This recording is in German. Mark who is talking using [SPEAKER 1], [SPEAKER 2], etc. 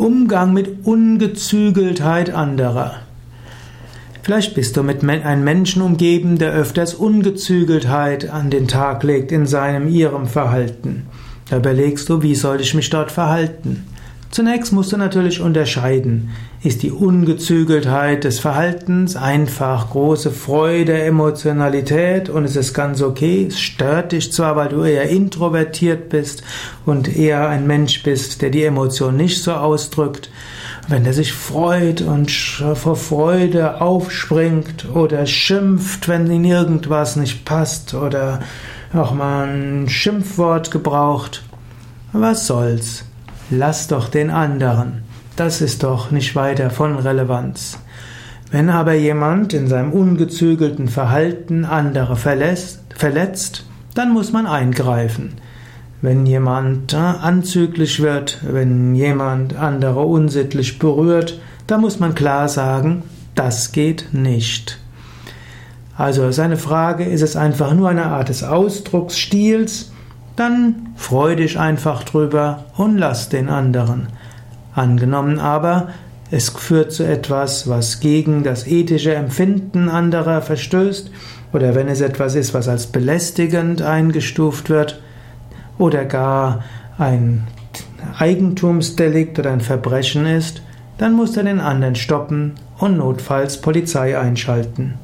[SPEAKER 1] Umgang mit Ungezügeltheit anderer. Vielleicht bist du mit einem Menschen umgeben, der öfters Ungezügeltheit an den Tag legt in seinem, ihrem Verhalten. Da überlegst du, wie soll ich mich dort verhalten? Zunächst musst du natürlich unterscheiden. Ist die Ungezügeltheit des Verhaltens einfach große Freude, Emotionalität und es ist ganz okay? Es stört dich zwar, weil du eher introvertiert bist und eher ein Mensch bist, der die Emotion nicht so ausdrückt. Wenn er sich freut und vor Freude aufspringt oder schimpft, wenn ihm irgendwas nicht passt oder auch mal ein Schimpfwort gebraucht, was soll's? Lass doch den anderen. Das ist doch nicht weiter von Relevanz. Wenn aber jemand in seinem ungezügelten Verhalten andere verlässt, verletzt, dann muss man eingreifen. Wenn jemand äh, anzüglich wird, wenn jemand andere unsittlich berührt, dann muss man klar sagen, das geht nicht. Also seine Frage, ist es einfach nur eine Art des Ausdrucksstils dann freu dich einfach drüber und lass den anderen. Angenommen aber, es führt zu etwas, was gegen das ethische Empfinden anderer verstößt, oder wenn es etwas ist, was als belästigend eingestuft wird, oder gar ein Eigentumsdelikt oder ein Verbrechen ist, dann musst du den anderen stoppen und notfalls Polizei einschalten.